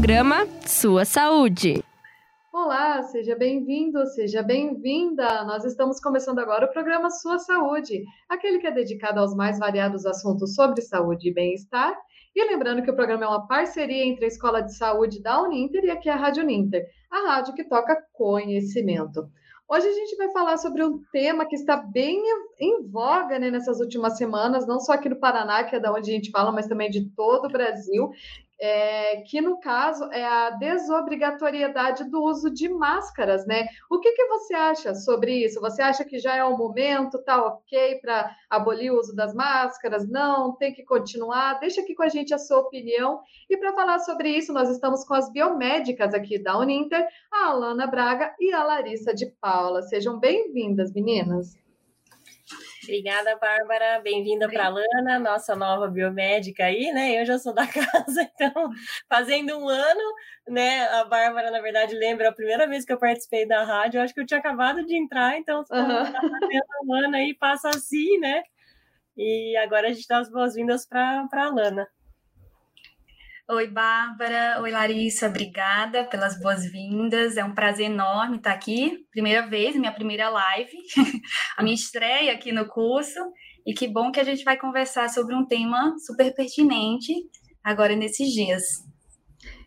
Programa Sua Saúde. Olá, seja bem-vindo, seja bem-vinda. Nós estamos começando agora o programa Sua Saúde, aquele que é dedicado aos mais variados assuntos sobre saúde e bem-estar. E lembrando que o programa é uma parceria entre a Escola de Saúde da Uninter e aqui a Rádio Uninter, a rádio que toca conhecimento. Hoje a gente vai falar sobre um tema que está bem em voga né, nessas últimas semanas, não só aqui no Paraná, que é da onde a gente fala, mas também de todo o Brasil, é, que no caso é a desobrigatoriedade do uso de máscaras, né? O que, que você acha sobre isso? Você acha que já é o momento, tá ok para abolir o uso das máscaras? Não, tem que continuar? Deixa aqui com a gente a sua opinião. E para falar sobre isso, nós estamos com as biomédicas aqui da Uninter, a Alana Braga e a Larissa de Paula. Sejam bem-vindas, meninas. Obrigada, Bárbara. Bem-vinda para a Lana, nossa nova biomédica aí, né? Eu já sou da casa, então, fazendo um ano, né? A Bárbara, na verdade, lembra a primeira vez que eu participei da rádio, eu acho que eu tinha acabado de entrar, então, uhum. um ano aí, passa assim, né? E agora a gente dá as boas-vindas para a Lana. Oi, Bárbara. Oi, Larissa. Obrigada pelas boas-vindas. É um prazer enorme estar aqui. Primeira vez, minha primeira live, a minha estreia aqui no curso. E que bom que a gente vai conversar sobre um tema super pertinente agora nesses dias.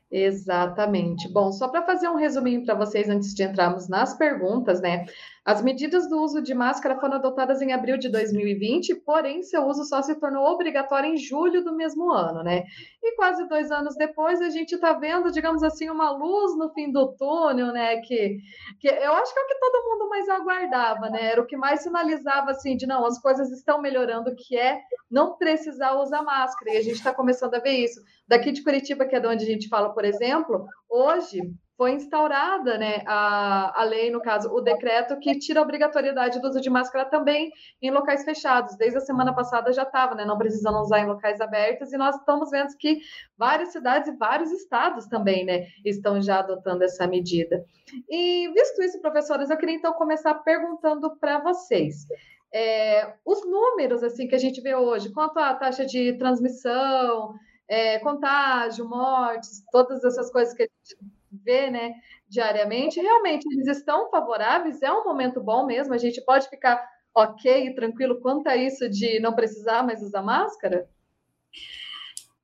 Exatamente. Bom, só para fazer um resuminho para vocês antes de entrarmos nas perguntas, né? As medidas do uso de máscara foram adotadas em abril de 2020, porém seu uso só se tornou obrigatório em julho do mesmo ano, né? E quase dois anos depois a gente está vendo, digamos assim, uma luz no fim do túnel, né? Que, que eu acho que é o que todo mundo mais aguardava, né? Era o que mais sinalizava assim de não, as coisas estão melhorando, que é não precisar usar máscara. E a gente está começando a ver isso. Daqui de Curitiba, que é de onde a gente fala, por exemplo, hoje foi instaurada né, a, a lei, no caso, o decreto que tira a obrigatoriedade do uso de máscara também em locais fechados. Desde a semana passada já estava, né, não precisando usar em locais abertos, e nós estamos vendo que várias cidades e vários estados também né, estão já adotando essa medida. E visto isso, professores, eu queria então começar perguntando para vocês. É, os números assim que a gente vê hoje, quanto à taxa de transmissão, é, contágio, mortes, todas essas coisas que a gente vê, né, diariamente, realmente eles estão favoráveis, é um momento bom mesmo, a gente pode ficar ok e tranquilo quanto a isso de não precisar mais usar máscara?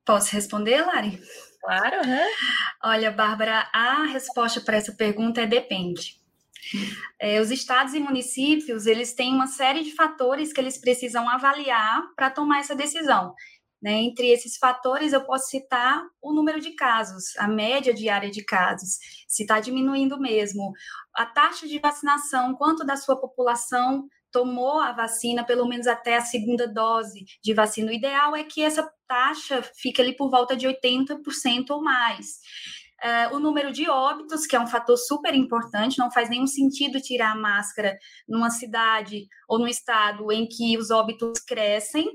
Posso responder, Lari? Claro. Uhum. Olha, Bárbara, a resposta para essa pergunta é depende. É, os estados e municípios, eles têm uma série de fatores que eles precisam avaliar para tomar essa decisão. Né? Entre esses fatores, eu posso citar o número de casos, a média diária de casos, se está diminuindo mesmo, a taxa de vacinação, quanto da sua população tomou a vacina, pelo menos até a segunda dose de vacina. O ideal é que essa taxa fique ali por volta de 80% ou mais. Uh, o número de óbitos, que é um fator super importante, não faz nenhum sentido tirar a máscara numa cidade ou no estado em que os óbitos crescem,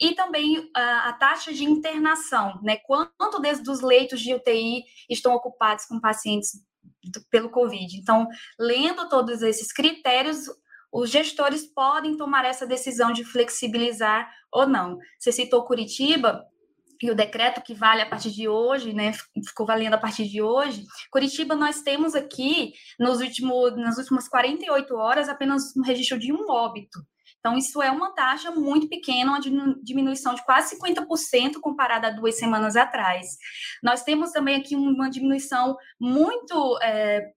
e também a, a, taxa de internação, né? Quanto desde os leitos de UTI estão ocupados com pacientes do, pelo Covid. Então, lendo todos esses critérios, os gestores podem tomar essa decisão de flexibilizar ou não. Você citou Curitiba, e o decreto que vale a partir de hoje, né, ficou valendo a partir de hoje. Curitiba, nós temos aqui, nos últimos, nas últimas 48 horas, apenas um registro de um óbito. Então, isso é uma taxa muito pequena, uma diminuição de quase 50% comparada a duas semanas atrás. Nós temos também aqui uma diminuição muito é,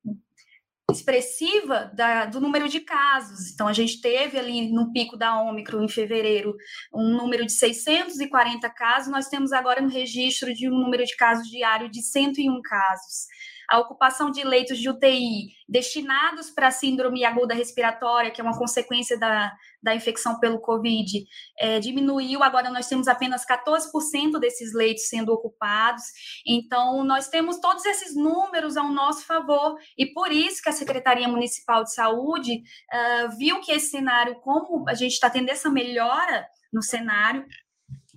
expressiva da, do número de casos. Então, a gente teve ali no pico da Ômicron em fevereiro um número de 640 casos, nós temos agora um registro de um número de casos diário de 101 casos a ocupação de leitos de UTI destinados para síndrome aguda respiratória, que é uma consequência da, da infecção pelo Covid, é, diminuiu. Agora nós temos apenas 14% desses leitos sendo ocupados. Então, nós temos todos esses números ao nosso favor, e por isso que a Secretaria Municipal de Saúde uh, viu que esse cenário, como a gente está tendo essa melhora no cenário,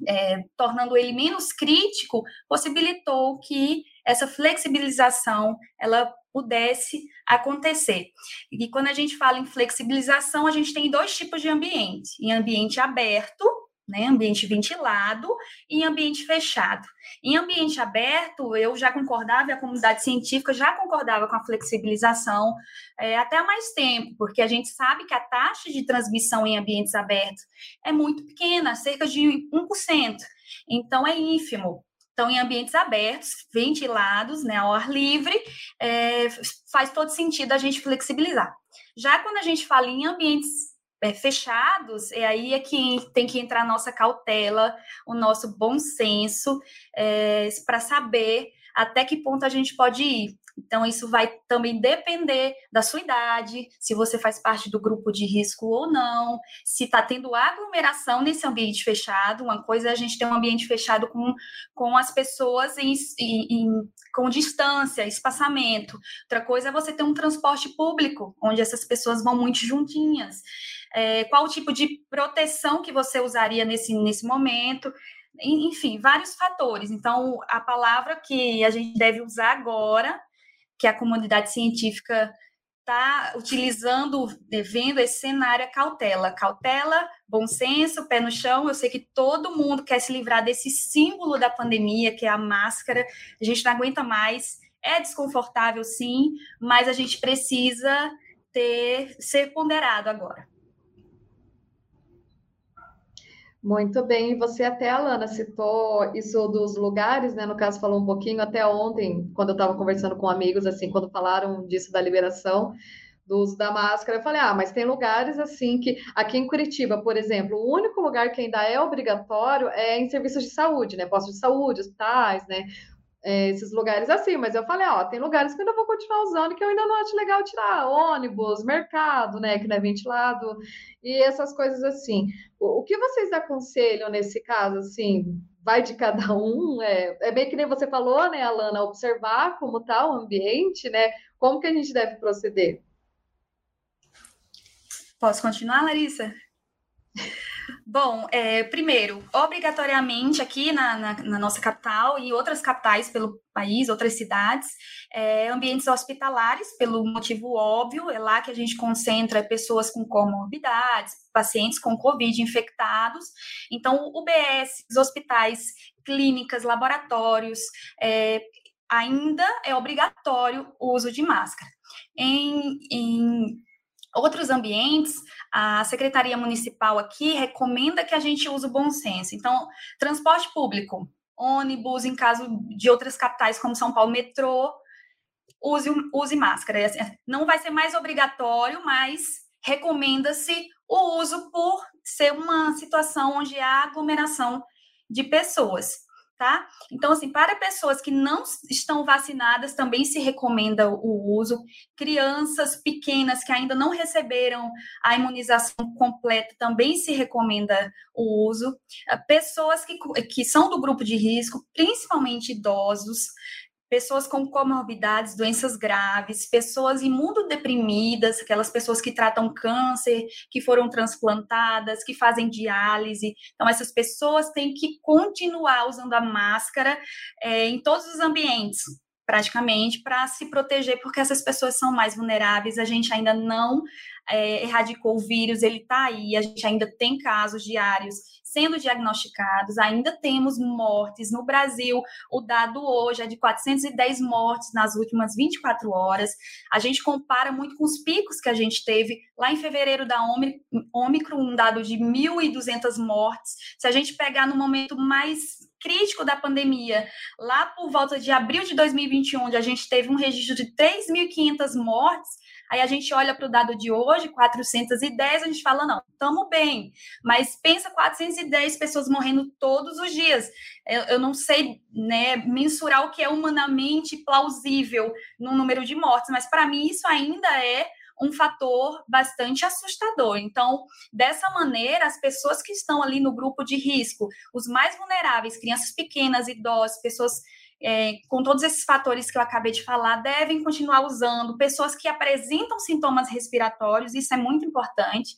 é, tornando ele menos crítico, possibilitou que essa flexibilização ela pudesse acontecer. E quando a gente fala em flexibilização, a gente tem dois tipos de ambiente: em ambiente aberto, né? Ambiente ventilado e ambiente fechado. Em ambiente aberto, eu já concordava, e a comunidade científica já concordava com a flexibilização é, até há mais tempo, porque a gente sabe que a taxa de transmissão em ambientes abertos é muito pequena, cerca de 1%. Então, é ínfimo. Então, em ambientes abertos, ventilados, né, ao ar livre, é, faz todo sentido a gente flexibilizar. Já quando a gente fala em ambientes é, fechados, é aí é que tem que entrar a nossa cautela, o nosso bom senso, é, para saber até que ponto a gente pode ir. Então, isso vai também depender da sua idade, se você faz parte do grupo de risco ou não, se está tendo aglomeração nesse ambiente fechado. Uma coisa é a gente ter um ambiente fechado com, com as pessoas em, em, com distância, espaçamento. Outra coisa é você ter um transporte público, onde essas pessoas vão muito juntinhas. É, qual o tipo de proteção que você usaria nesse, nesse momento? enfim, vários fatores. Então, a palavra que a gente deve usar agora, que a comunidade científica está utilizando, vendo esse cenário, é cautela. Cautela, bom senso, pé no chão. Eu sei que todo mundo quer se livrar desse símbolo da pandemia, que é a máscara. A gente não aguenta mais. É desconfortável, sim, mas a gente precisa ter ser ponderado agora. Muito bem, você até, Alana, citou isso dos lugares, né? No caso, falou um pouquinho até ontem, quando eu estava conversando com amigos, assim, quando falaram disso da liberação do uso da máscara, eu falei, ah, mas tem lugares assim que aqui em Curitiba, por exemplo, o único lugar que ainda é obrigatório é em serviços de saúde, né? Postos de saúde, hospitais, né? É, esses lugares assim, mas eu falei, ó, tem lugares que eu ainda vou continuar usando que eu ainda não acho legal tirar, ônibus, mercado, né, que não é ventilado, e essas coisas assim. O, o que vocês aconselham nesse caso, assim, vai de cada um, é, é bem que nem você falou, né, Alana, observar como está o ambiente, né, como que a gente deve proceder? Posso continuar, Larissa? Bom, é, primeiro, obrigatoriamente aqui na, na, na, nossa capital e outras capitais pelo país, outras cidades, é, ambientes hospitalares, pelo motivo óbvio, é lá que a gente concentra pessoas com comorbidades, pacientes com Covid infectados. Então, UBS, os hospitais, clínicas, laboratórios, é, ainda é obrigatório o uso de máscara. Em, em outros ambientes, a Secretaria Municipal aqui recomenda que a gente use o bom senso. Então, transporte público, ônibus, em caso de outras capitais como São Paulo, metrô, use, use máscara. Assim, não vai ser mais obrigatório, mas recomenda-se o uso por ser uma situação onde há aglomeração de pessoas tá? Então, assim, para pessoas que não estão vacinadas, também se recomenda o uso. Crianças pequenas que ainda não receberam a imunização completa, também se recomenda o uso. Ah, pessoas que, que são do grupo de risco, principalmente idosos, pessoas com comorbidades, doenças graves, pessoas imunodeprimidas, aquelas pessoas que tratam câncer, que foram transplantadas, que fazem diálise. Então, essas pessoas têm que continuar usando a máscara é, em todos os ambientes, praticamente, para se proteger, porque essas pessoas são mais vulneráveis. A gente ainda não é, erradicou o vírus, ele está aí, a gente ainda tem casos diários sendo diagnosticados, ainda temos mortes. No Brasil, o dado hoje é de 410 mortes nas últimas 24 horas. A gente compara muito com os picos que a gente teve lá em fevereiro da Ômicron, um dado de 1.200 mortes. Se a gente pegar no momento mais crítico da pandemia, lá por volta de abril de 2021, onde a gente teve um registro de 3.500 mortes, Aí a gente olha para o dado de hoje, 410, a gente fala, não, estamos bem. Mas pensa 410 pessoas morrendo todos os dias. Eu, eu não sei né, mensurar o que é humanamente plausível no número de mortes, mas para mim isso ainda é um fator bastante assustador. Então, dessa maneira, as pessoas que estão ali no grupo de risco, os mais vulneráveis, crianças pequenas, idosos, pessoas é, com todos esses fatores que eu acabei de falar, devem continuar usando. Pessoas que apresentam sintomas respiratórios, isso é muito importante.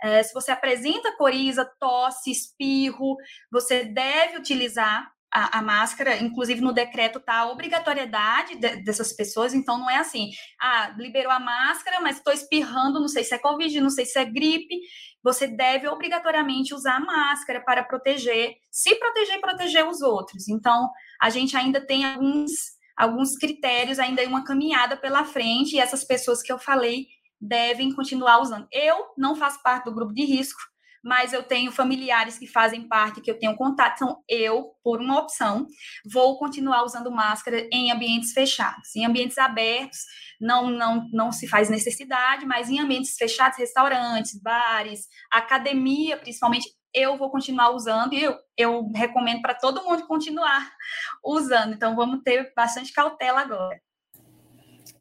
É, se você apresenta coriza, tosse, espirro, você deve utilizar a, a, máscara, inclusive no decreto está a obrigatoriedade de, dessas pessoas, então não é assim, ah, liberou a máscara, mas estou espirrando, não sei se é Covid, não sei se é gripe, você deve obrigatoriamente usar a máscara para proteger, se proteger e proteger os outros. Então, a gente ainda tem alguns, alguns critérios, ainda uma caminhada pela frente, e essas pessoas que eu falei devem continuar usando. Eu não faço parte do grupo de risco, mas eu tenho familiares que fazem parte, que eu tenho contato, então eu, por uma opção, vou continuar usando máscara em ambientes fechados. Em ambientes abertos, não, não, não se faz necessidade, mas em ambientes fechados, restaurantes, bares, academia, principalmente, eu vou continuar usando e eu, eu recomendo para todo mundo continuar usando. Então, vamos ter bastante cautela agora.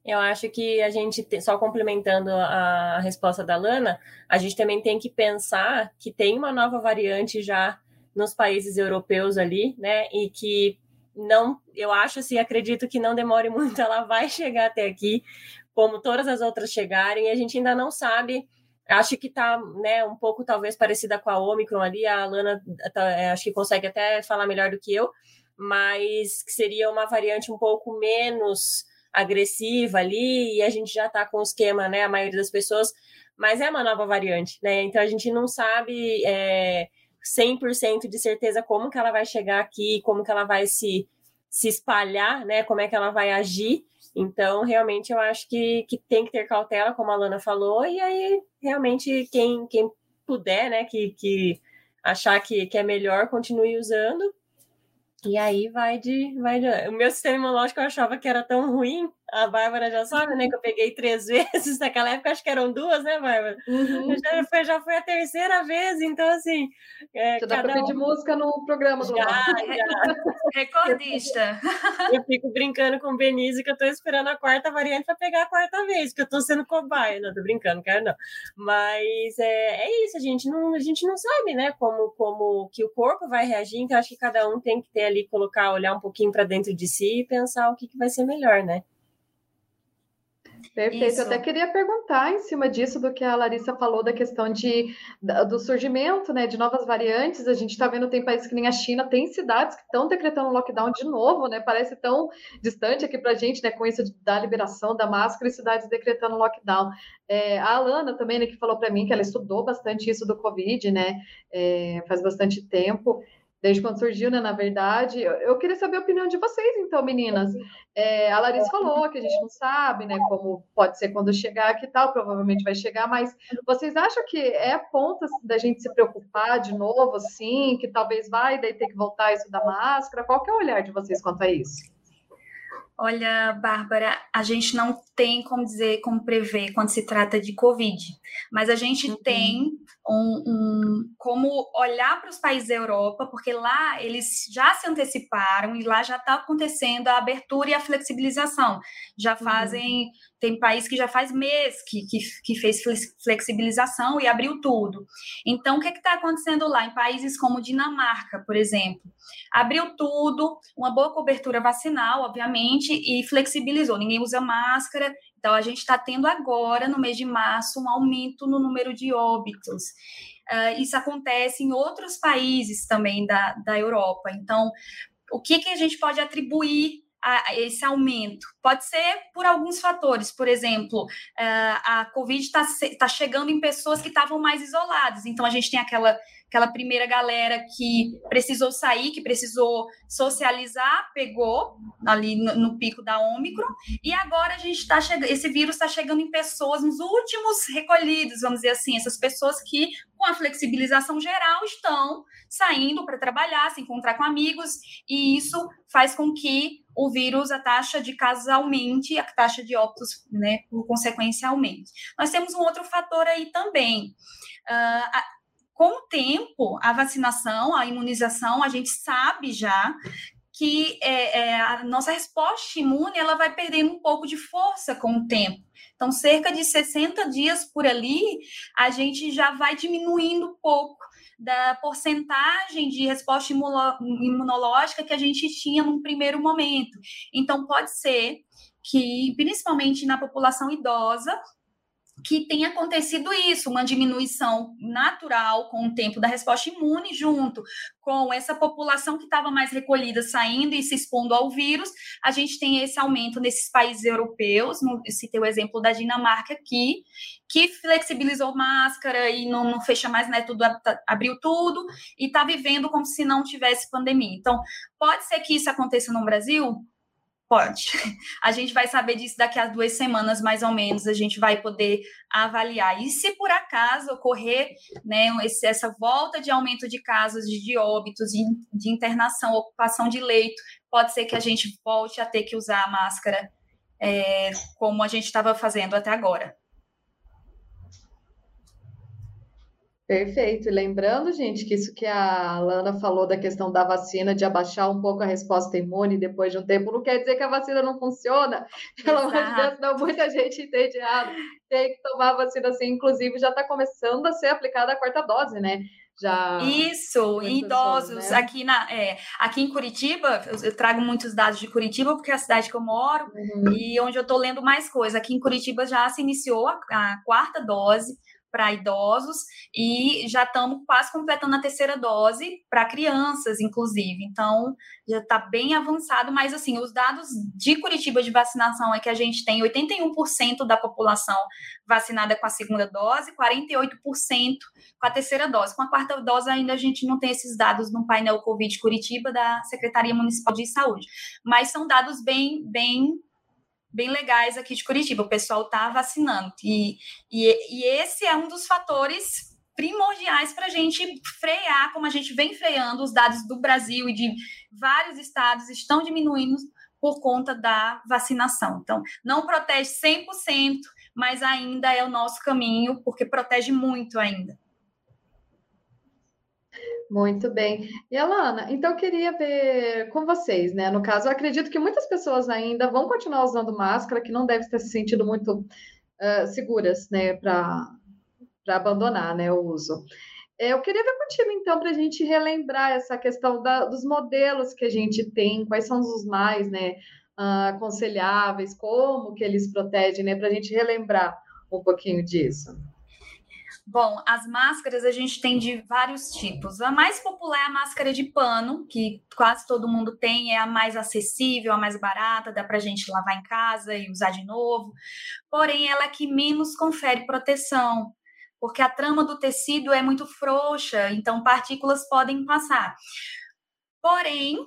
Eu acho que a gente, só complementando a resposta da Lana, a gente também tem que pensar que tem uma nova variante já nos países europeus ali, né? E que não, eu acho assim, acredito que não demore muito, ela vai chegar até aqui, como todas as outras chegarem, e a gente ainda não sabe. Acho que tá, né, um pouco talvez parecida com a Omicron ali, a Lana tá, é, acho que consegue até falar melhor do que eu, mas que seria uma variante um pouco menos agressiva ali, e a gente já está com o esquema, né? A maioria das pessoas, mas é uma nova variante, né? Então a gente não sabe é, 100% de certeza como que ela vai chegar aqui, como que ela vai se, se espalhar, né? Como é que ela vai agir. Então, realmente, eu acho que, que tem que ter cautela, como a Lana falou, e aí, realmente, quem, quem puder, né, que, que achar que, que é melhor, continue usando. E aí vai de, vai de. O meu sistema imunológico eu achava que era tão ruim a Bárbara já sabe, né? Que eu peguei três vezes. Naquela época, acho que eram duas, né, Bárbara? Uhum. Já, foi, já foi a terceira vez, então, assim. É, já dá para pedir música no programa do Já, já. Recordista. Eu fico brincando com o Benise que eu estou esperando a quarta variante para pegar a quarta vez, porque eu estou sendo cobaia. Não, tô brincando, quero não. Mas é, é isso, a gente, não, a gente não sabe, né, como, como que o corpo vai reagir, então acho que cada um tem que ter ali, colocar, olhar um pouquinho para dentro de si e pensar o que, que vai ser melhor, né? Perfeito. Isso. Eu até queria perguntar em cima disso do que a Larissa falou da questão de, do surgimento né, de novas variantes. A gente está vendo tem países que nem a China, tem cidades que estão decretando lockdown de novo, né? Parece tão distante aqui para a gente, né? Com isso da liberação da máscara e cidades decretando lockdown. É, a Alana também, né, que falou para mim que ela estudou bastante isso do Covid, né? É, faz bastante tempo desde quando surgiu, né, na verdade. Eu, queria saber a opinião de vocês, então, meninas. É, a Larissa falou que a gente não sabe, né, como pode ser quando chegar, que tal, provavelmente vai chegar, mas vocês acham que é ponto assim, da gente se preocupar de novo, sim, que talvez vai, daí ter que voltar isso da máscara? Qual que é o olhar de vocês quanto a isso? Olha, Bárbara, a gente não tem como dizer, como prever quando se trata de Covid, mas a gente uhum. tem um, um, como olhar para os países da Europa, porque lá eles já se anteciparam e lá já está acontecendo a abertura e a flexibilização. Já uhum. fazem, uhum. tem país que já faz mês que, que, que, fez flexibilização e abriu tudo. Então, o que está acontecendo lá? Em países como Dinamarca, por exemplo, abriu tudo, uma boa cobertura vacinal, obviamente, e flexibilizou. Ninguém usa máscara, então, a gente está tendo agora, no mês de março, um aumento no número de óbitos. Uh, isso acontece em outros países também da, da Europa. Então, o que, que a gente pode atribuir a, a esse aumento? Pode ser por alguns fatores, por exemplo, uh, a Covid está tá chegando em pessoas que estavam mais isoladas, então a gente tem aquela aquela primeira galera que precisou sair, que precisou socializar, pegou ali no, no pico da Ômicron, e agora a gente está chegando, esse vírus está chegando em pessoas, nos últimos recolhidos, vamos dizer assim, essas pessoas que, com a flexibilização geral, estão saindo para trabalhar, se encontrar com amigos, e isso faz com que o vírus, a taxa de casos aumente a taxa de óbitos, né, por consequência, aumente. Nós temos um outro fator aí também. Uh, com o tempo, a vacinação, a imunização, a gente sabe já que é, é, a nossa resposta imune ela vai perdendo um pouco de força com o tempo. Então, cerca de 60 dias por ali, a gente já vai diminuindo um pouco da porcentagem de resposta imunológica que a gente tinha num primeiro momento. Então, pode ser que, principalmente na população idosa, que tem acontecido isso, uma diminuição natural com o tempo da resposta imune, junto com essa população que estava mais recolhida saindo e se expondo ao vírus, a gente tem esse aumento nesses países europeus. Citei o exemplo da Dinamarca aqui, que flexibilizou máscara e não, não fecha mais, né? Tudo abriu tudo e está vivendo como se não tivesse pandemia. Então, pode ser que isso aconteça no Brasil? Pode. A gente vai saber disso daqui a duas semanas, mais ou menos. A gente vai poder avaliar. E se por acaso ocorrer né, essa volta de aumento de casos de óbitos, de, de internação, ocupação de leito, pode ser que a gente volte a ter que usar a máscara é, como a gente estava fazendo até agora. Perfeito. E lembrando, gente, que isso que a Lana falou da questão da vacina, de abaixar um pouco a resposta imune depois de um tempo, não quer dizer que a vacina não funciona. Pelo amor de Deus, não, muita gente entende errado. Tem que tomar a vacina assim, inclusive já está começando a ser aplicada a quarta dose, né? Já Isso, idosos. né? aqui, na, é, aqui em Curitiba, eu, trago muitos dados de Curitiba, porque é a cidade que eu moro uhum. e onde eu estou lendo mais coisa. Aqui em Curitiba já se iniciou a, a quarta dose para idosos e já estamos quase completando a terceira dose para crianças, inclusive. Então, já está bem avançado, mas assim, os dados de Curitiba de vacinação é que a gente tem 81% da população vacinada com a segunda dose, 48% com a terceira dose. Com a quarta dose ainda a gente não tem esses dados no painel Covid Curitiba da Secretaria Municipal de Saúde, mas são dados bem bem bem legais aqui de Curitiba. O pessoal está vacinando. E, e, e esse é um dos fatores primordiais para a gente frear, como a gente vem freando, os dados do Brasil e de vários estados estão diminuindo por conta da vacinação. Então, não protege 100%, mas ainda é o nosso caminho, porque protege muito ainda. Muito bem. E Alana, então eu queria ver com vocês, né? No caso, acredito que muitas pessoas ainda vão continuar usando máscara, que não devem ter se sentido muito uh, seguras, né, para abandonar, né, o uso. Eu queria ver contigo, então, para a gente relembrar essa questão da, dos modelos que a gente tem, quais são os mais, né, uh, aconselháveis, como que eles protegem, né, para a gente relembrar um pouquinho disso. Bom, as máscaras a gente tem de vários tipos. A mais popular é a máscara de pano, que quase todo mundo tem, é a mais acessível, a mais barata, dá para a gente lavar em casa e usar de novo. Porém, ela é que menos confere proteção, porque a trama do tecido é muito frouxa, então partículas podem passar. Porém,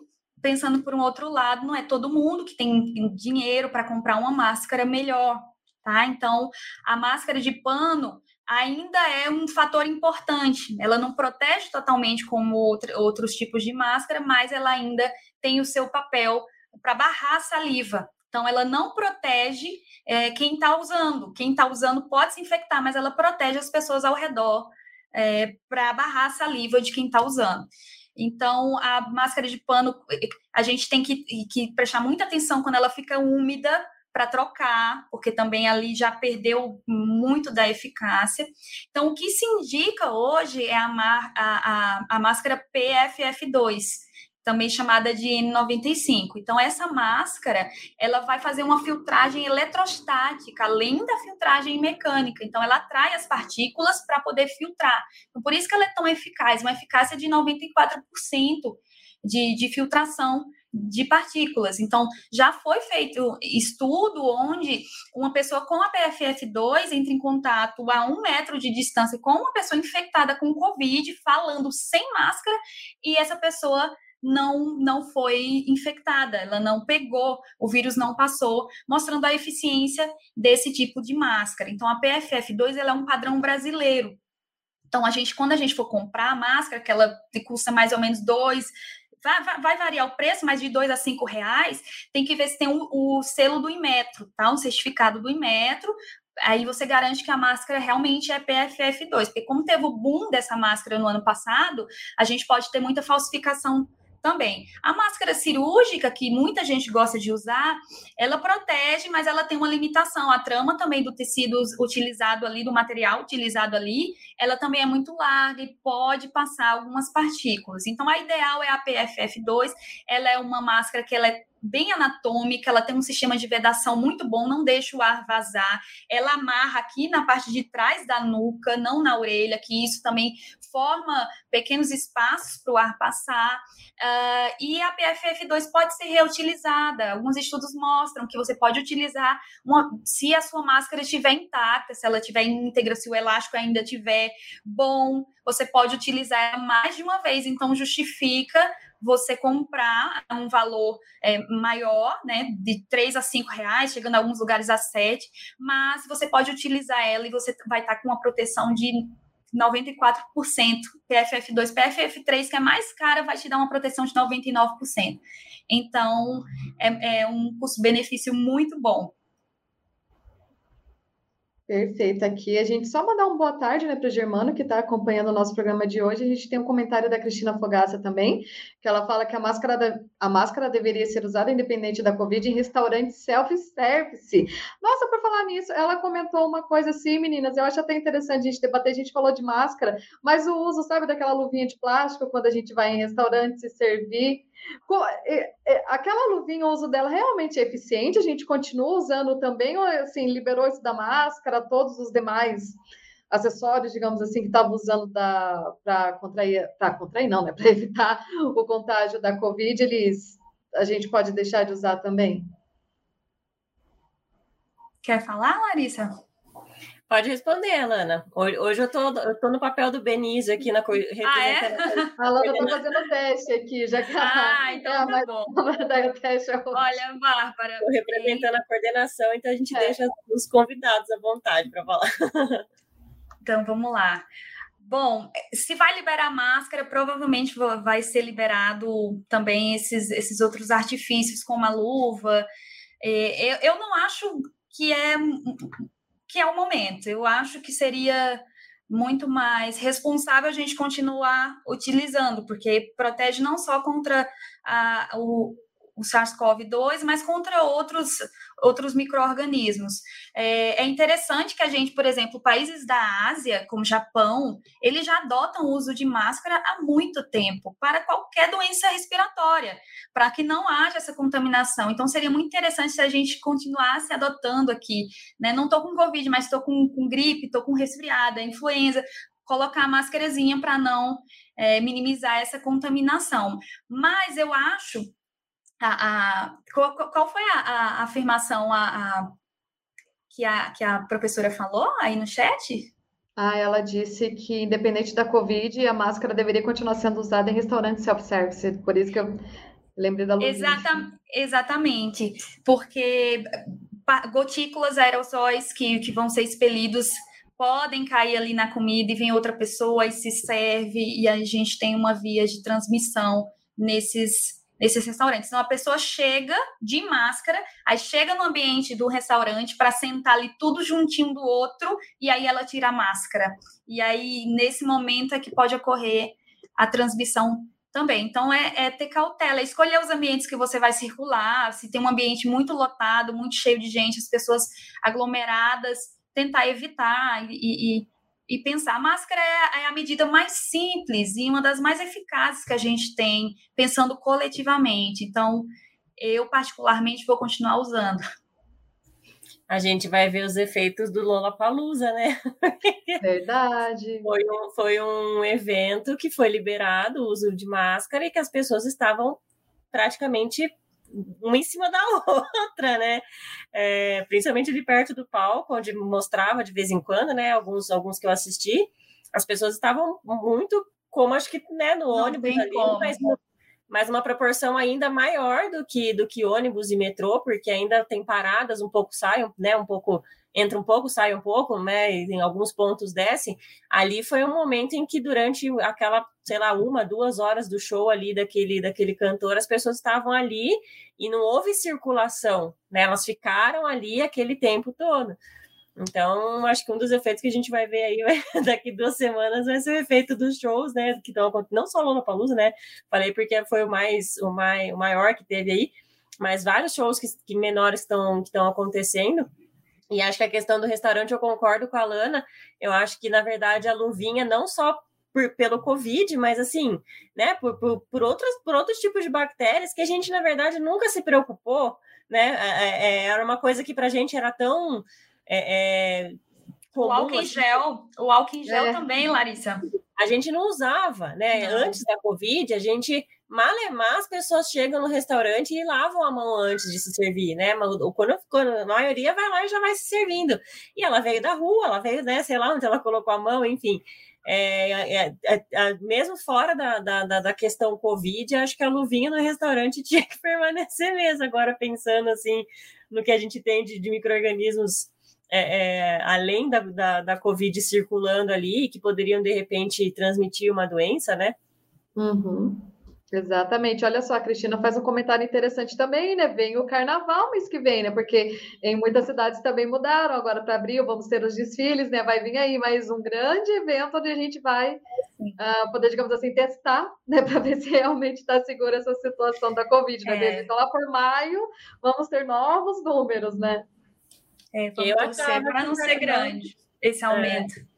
pensando por um outro lado, não é todo mundo que tem dinheiro para comprar uma máscara melhor, tá? Então, a máscara de pano ainda é um fator importante. Ela não protege totalmente como outro, outros tipos de máscara, mas ela ainda tem o seu papel para barrar a saliva. Então, ela não protege é, quem está usando. Quem está usando pode se infectar, mas ela protege as pessoas ao redor é, para barrar a saliva de quem está usando. Então, a máscara de pano, a gente tem que, que prestar muita atenção quando ela fica úmida, para trocar, porque também ali já perdeu muito da eficácia. Então, o que se indica hoje é a, a, a, a máscara PFF2, também chamada de N95. Então, essa máscara, ela vai fazer uma filtragem eletrostática, além da filtragem mecânica. Então, ela atrai as partículas para poder filtrar. Então, por isso que ela é tão eficaz, uma eficácia de 94% de, de filtração de partículas. Então, já foi feito estudo onde uma pessoa com a PFF2 entra em contato a um metro de distância com uma pessoa infectada com Covid, falando sem máscara, e essa pessoa não, não foi infectada, ela não pegou, o vírus não passou, mostrando a eficiência desse tipo de máscara. Então, a PFF2 ela é um padrão brasileiro. Então, a gente, quando a gente for comprar a máscara, que ela custa mais ou menos dois, vai, vai, variar o preço, mas de dois a cinco reais, tem que ver se tem o, o selo do Inmetro, tá? Um certificado do Inmetro, aí você garante que a máscara realmente é PFF2, porque como teve o boom dessa máscara no ano passado, a gente pode ter muita falsificação também. A máscara cirúrgica, que muita gente gosta de usar, ela protege, mas ela tem uma limitação. A trama também do tecido utilizado ali, do material utilizado ali, ela também é muito larga e pode passar algumas partículas. Então, a ideal é a PFF2, ela é uma máscara que ela é bem anatômica, ela tem um sistema de vedação muito bom, não deixa o ar vazar. Ela amarra aqui na parte de trás da nuca, não na orelha, que isso também forma pequenos espaços para o ar passar. Uh, e a PFF2 pode ser reutilizada. Alguns estudos mostram que você pode utilizar uma, se a sua máscara estiver intacta, se ela estiver íntegra, se o elástico ainda estiver bom, você pode utilizar mais de uma vez. Então, justifica você comprar um valor é, maior, né, de 3 a 5 reais, chegando a alguns lugares a 7, mas você pode utilizar ela e você vai estar com uma proteção de 94%. PFF2, PFF3, que é mais cara, vai te dar uma proteção de 99%. Então, é, é um custo-benefício muito bom. Perfeito. Aqui a gente só mandar uma boa tarde né, para o Germano, que está acompanhando o nosso programa de hoje. A gente tem um comentário da Cristina Fogaça também, que ela fala que a máscara, a máscara deveria ser usada independente da Covid em restaurantes self-service. Nossa, por falar nisso, ela comentou uma coisa assim, meninas, eu acho até interessante a gente debater. A gente falou de máscara, mas o uso, sabe, daquela luvinha de plástico quando a gente vai em restaurante se servir. Aquela luvinha, o uso dela realmente é eficiente? A gente continua usando também, ou assim, liberou isso da máscara, todos os demais acessórios, digamos assim, que estavam usando para contrair, para contrair não, né? Para evitar o contágio da Covid, eles a gente pode deixar de usar também? Quer falar, Larissa? Pode responder, Alana. Hoje eu tô, eu tô no papel do Benício aqui na representando. Ah, é? A Alana tá fazendo teste aqui, já que Ah, então tá bom. Daí o teste Olha, Bárbara. Estou representando a coordenação, então a gente é. deixa os convidados à vontade para falar. Então, vamos lá. Bom, se vai liberar máscara, provavelmente vai ser liberado também esses, esses outros artifícios, como a luva. É, eu, não acho que é que é o momento. Eu acho que seria muito mais responsável a gente continuar utilizando, porque protege não só contra a, o, o SARS-CoV-2, mas contra outros, outros micro-organismos. É, é, interessante que a gente, por exemplo, países da Ásia, como Japão, eles já adotam o uso de máscara há muito tempo, para qualquer doença respiratória, para que não haja essa contaminação. Então, seria muito interessante se a gente continuasse adotando aqui, né? Não estou com Covid, mas estou com, com gripe, estou com resfriada, influenza, colocar a máscarazinha para não é, minimizar essa contaminação. Mas eu acho a, a qual, qual, foi a, a afirmação a, que, a, que a professora falou aí no chat? Ah, ela disse que, independente da Covid, a máscara deveria continuar sendo usada em restaurantes self-service. Por isso que eu lembrei da Luísa. Exata, exatamente. Porque gotículas aerossóis que, que vão ser expelidos podem cair ali na comida e vem outra pessoa e se serve, e a gente tem uma via de transmissão nesses nesses restaurantes. Então a pessoa chega de máscara, aí chega no ambiente do restaurante para sentar ali tudo juntinho do outro e aí ela tira a máscara. E aí nesse momento é que pode ocorrer a transmissão também. Então é, é ter cautela, escolher os ambientes que você vai circular, se tem um ambiente muito lotado, muito cheio de gente, as pessoas aglomeradas, tentar evitar e, e e pensar. A máscara é, é, a medida mais simples e uma das mais eficazes que a gente tem, pensando coletivamente. Então, eu, particularmente, vou continuar usando. A gente vai ver os efeitos do Lollapalooza, né? Verdade. Foi um, foi um evento que foi liberado o uso de máscara e que as pessoas estavam praticamente uma em cima da outra, né? É, principalmente de perto do palco, onde mostrava de vez em quando, né? Alguns, alguns que eu assisti, as pessoas estavam muito como acho que né, no Não ônibus ali, mas, mas uma proporção ainda maior do que do que ônibus e metrô, porque ainda tem paradas, um pouco saem, né? Um pouco entra um pouco, sai um pouco, né? Em alguns pontos desce. Ali foi um momento em que durante aquela, sei lá, uma, duas horas do show ali daquele, daquele cantor, as pessoas estavam ali e não houve circulação, né? Elas ficaram ali aquele tempo todo. Então, acho que um dos efeitos que a gente vai ver aí daqui duas semanas vai ser o efeito dos shows, né? Que estão não só Lula Palusa, né? Falei porque foi o mais, o mais, o maior que teve aí, mas vários shows que, que menores estão estão acontecendo. E acho que a questão do restaurante eu concordo com a Lana. Eu acho que, na verdade, a luvinha não só por, pelo Covid, mas assim, né, por, por, por, outros, por outros tipos de bactérias que a gente, na verdade, nunca se preocupou, né? É, é, é era uma coisa que para a gente era tão. É, é, comum, o álcool em gel, o álcool em gel também, Larissa. A gente não usava, né? Não. Antes da Covid, a gente malemar as pessoas chegam no restaurante e lavam a mão antes de se servir, né? Quando, quando a maioria vai lá e já vai se servindo. E ela veio da rua, ela veio, né? Sei lá onde ela colocou a mão, enfim. É, é, é, é, mesmo fora da, da, da, questão Covid, acho que a luvinha no restaurante tinha que permanecer mesmo. Agora, pensando assim no que a gente tem de, de micro-organismos é, é, além da, da, da, Covid circulando ali, que poderiam de repente transmitir uma doença, né? Uhum. Exatamente. Olha só, a Cristina faz um comentário interessante também, né? Vem o carnaval mês que vem, né? Porque em muitas cidades também mudaram. Agora para abril vamos ter os desfiles, né? Vai vir aí mais um grande evento onde a gente vai uh, poder, digamos assim, testar, né? Para ver se realmente está segura essa situação da Covid, né? É. Então lá por maio vamos ter novos números, né? É, vamos torcer para não ser grande esse é. aumento. É.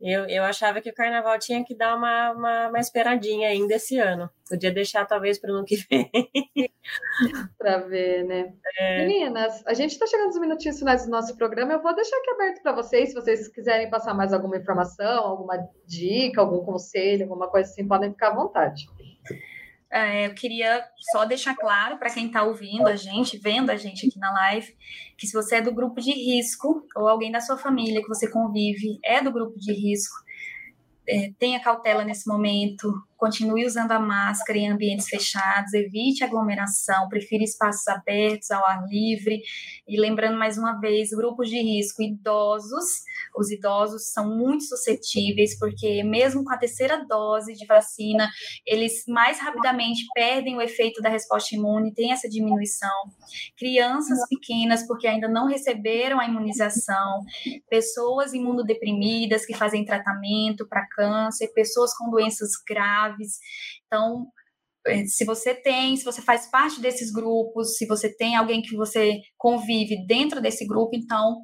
Eu, eu achava que o carnaval tinha que dar uma, uma, uma esperadinha ainda esse ano. Podia deixar, talvez, para o ano que vem. para ver, né? É. Meninas, a gente está chegando nos minutinhos finais do nosso programa. Eu vou deixar aqui aberto para vocês, se vocês quiserem passar mais alguma informação, alguma dica, algum conselho, alguma coisa assim, podem ficar à vontade. É, eu queria só deixar claro para quem está ouvindo a gente, vendo a gente aqui na live, que se você é do grupo de risco ou alguém da sua família que você convive é do grupo de risco, é, tenha cautela nesse momento, continue usando a máscara em ambientes fechados, evite aglomeração, prefira espaços abertos, ao ar livre. E lembrando mais uma vez, grupos de risco, idosos, os idosos são muito suscetíveis, porque mesmo com a terceira dose de vacina, eles mais rapidamente perdem o efeito da resposta imune, tem essa diminuição. Crianças pequenas, porque ainda não receberam a imunização, pessoas imunodeprimidas que fazem tratamento para câncer, pessoas com doenças graves Então, é, se você tem, se você faz parte desses grupos, se você tem alguém que você convive dentro desse grupo, então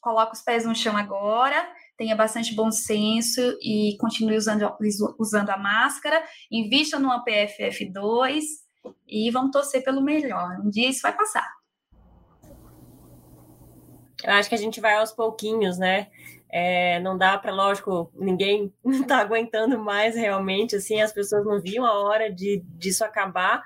coloque os pés no chão agora, tenha bastante bom senso e continue usando, usando a máscara, invista no PFF2 e vamos torcer pelo melhor. Um dia isso vai passar. Eu acho que a gente vai aos pouquinhos, né? É, não dá para, lógico, ninguém está aguentando mais realmente, assim, as pessoas não viam a hora de disso acabar,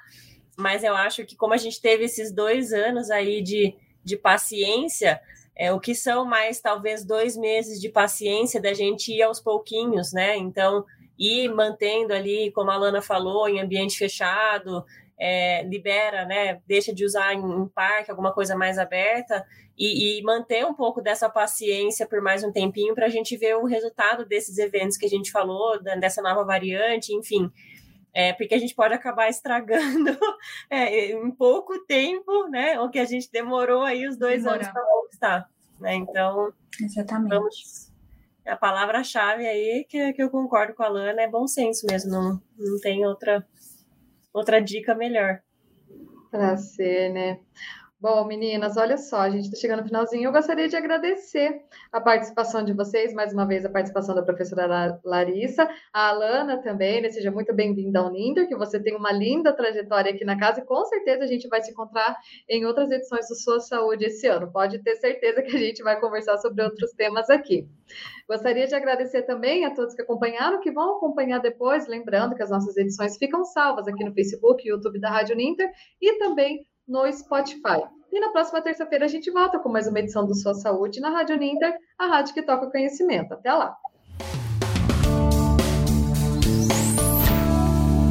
mas eu acho que como a gente teve esses dois anos aí de, de paciência, é, o que são mais talvez dois meses de paciência da gente ir aos pouquinhos, né? Então, ir mantendo ali, como a Lana falou, em ambiente fechado, é, libera, né? Deixa de usar em, em parque, alguma coisa mais aberta, e, e, manter um pouco dessa paciência por mais um tempinho para a gente ver o resultado desses eventos que a gente falou, dessa nova variante, enfim. É, porque a gente pode acabar estragando é, em pouco tempo, né? O que a gente demorou aí os dois Demora. anos para conquistar. Né? Então, Exatamente. Vamos, a palavra-chave aí que, que eu concordo com a Lana é bom senso mesmo, não, não tem outra, outra dica melhor. Para ser, né? Bom, meninas, olha só, a gente está chegando no finalzinho. Eu gostaria de agradecer a participação de vocês, mais uma vez a participação da professora Larissa, a Alana também, né? Seja muito bem-vinda ao Ninder, que você tem uma linda trajetória aqui na casa e com certeza a gente vai se encontrar em outras edições do Sua Saúde esse ano. Pode ter certeza que a gente vai conversar sobre outros temas aqui. Gostaria de agradecer também a todos que acompanharam, que vão acompanhar depois, lembrando que as nossas edições ficam salvas aqui no Facebook, YouTube da Rádio Ninter e também no Spotify. E na próxima terça-feira a gente volta com mais uma edição do Sua Saúde na Rádio Ninter, a rádio que toca conhecimento. Até lá!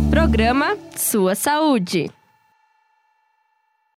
Programa Sua Saúde.